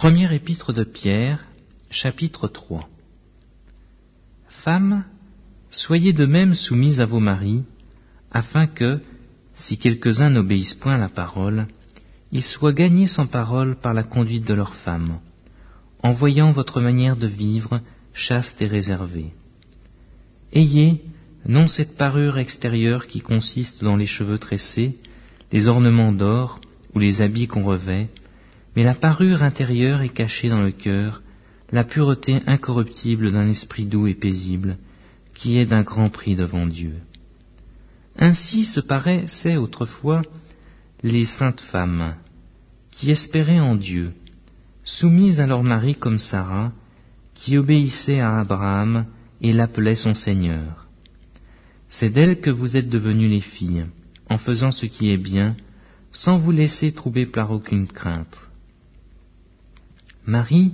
Première épître de Pierre, chapitre 3 Femmes, soyez de même soumises à vos maris, afin que, si quelques-uns n'obéissent point à la parole, ils soient gagnés sans parole par la conduite de leurs femmes, en voyant votre manière de vivre chaste et réservée. Ayez non cette parure extérieure qui consiste dans les cheveux tressés, les ornements d'or ou les habits qu'on revêt, mais la parure intérieure est cachée dans le cœur, la pureté incorruptible d'un esprit doux et paisible, qui est d'un grand prix devant Dieu. Ainsi se paraissaient autrefois les saintes femmes, qui espéraient en Dieu, soumises à leur mari comme Sarah, qui obéissait à Abraham et l'appelait son Seigneur. C'est d'elle que vous êtes devenues les filles, en faisant ce qui est bien, sans vous laisser troubler par aucune crainte. Marie,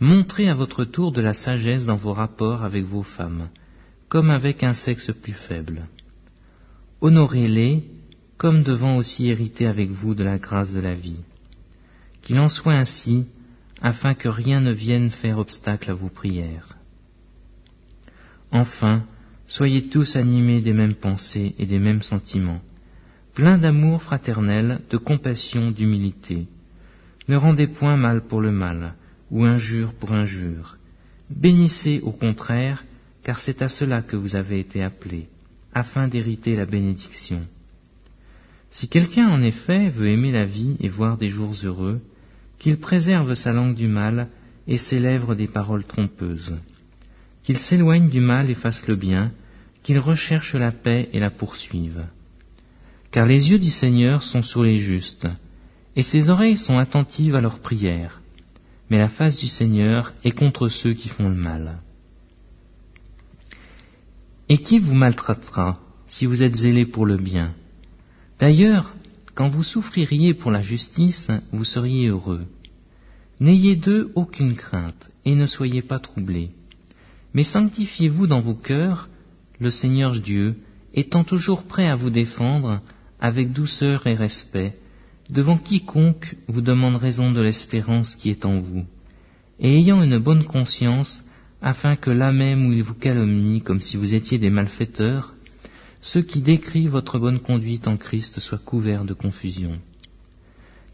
montrez à votre tour de la sagesse dans vos rapports avec vos femmes, comme avec un sexe plus faible. Honorez-les, comme devant aussi hériter avec vous de la grâce de la vie. Qu'il en soit ainsi, afin que rien ne vienne faire obstacle à vos prières. Enfin, soyez tous animés des mêmes pensées et des mêmes sentiments, pleins d'amour fraternel, de compassion, d'humilité. Ne rendez point mal pour le mal, ou injure pour injure. Bénissez au contraire, car c'est à cela que vous avez été appelés, afin d'hériter la bénédiction. Si quelqu'un en effet veut aimer la vie et voir des jours heureux, qu'il préserve sa langue du mal et ses lèvres des paroles trompeuses, qu'il s'éloigne du mal et fasse le bien, qu'il recherche la paix et la poursuive. Car les yeux du Seigneur sont sur les justes, et ses oreilles sont attentives à leurs prières, mais la face du Seigneur est contre ceux qui font le mal. Et qui vous maltraitera si vous êtes zélé pour le bien? D'ailleurs, quand vous souffririez pour la justice, vous seriez heureux. N'ayez d'eux aucune crainte, et ne soyez pas troublés. Mais sanctifiez-vous dans vos cœurs, le Seigneur Dieu, étant toujours prêt à vous défendre, avec douceur et respect, devant quiconque vous demande raison de l'espérance qui est en vous, et ayant une bonne conscience, afin que là même où il vous calomnie comme si vous étiez des malfaiteurs, ceux qui décrivent votre bonne conduite en Christ soient couverts de confusion.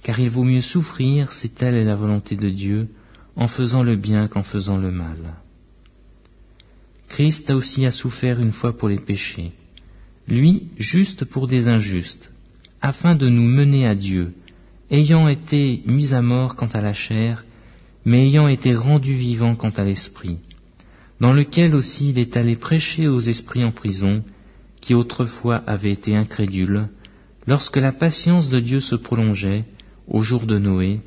Car il vaut mieux souffrir, si telle est la volonté de Dieu, en faisant le bien qu'en faisant le mal. Christ a aussi à souffert une fois pour les péchés, lui juste pour des injustes, afin de nous mener à Dieu, ayant été mis à mort quant à la chair, mais ayant été rendu vivant quant à l'esprit, dans lequel aussi il est allé prêcher aux esprits en prison, qui autrefois avaient été incrédules, lorsque la patience de Dieu se prolongeait, au jour de Noé,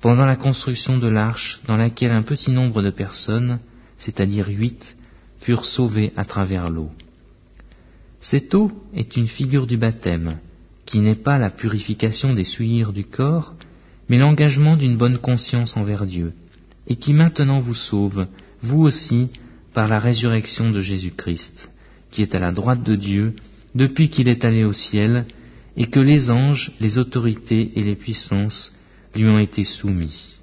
pendant la construction de l'arche dans laquelle un petit nombre de personnes, c'est-à-dire huit, furent sauvées à travers l'eau. Cette eau est une figure du baptême, qui n'est pas la purification des souillures du corps, mais l'engagement d'une bonne conscience envers Dieu, et qui maintenant vous sauve, vous aussi, par la résurrection de Jésus-Christ qui est à la droite de Dieu depuis qu'il est allé au ciel, et que les anges, les autorités et les puissances lui ont été soumis.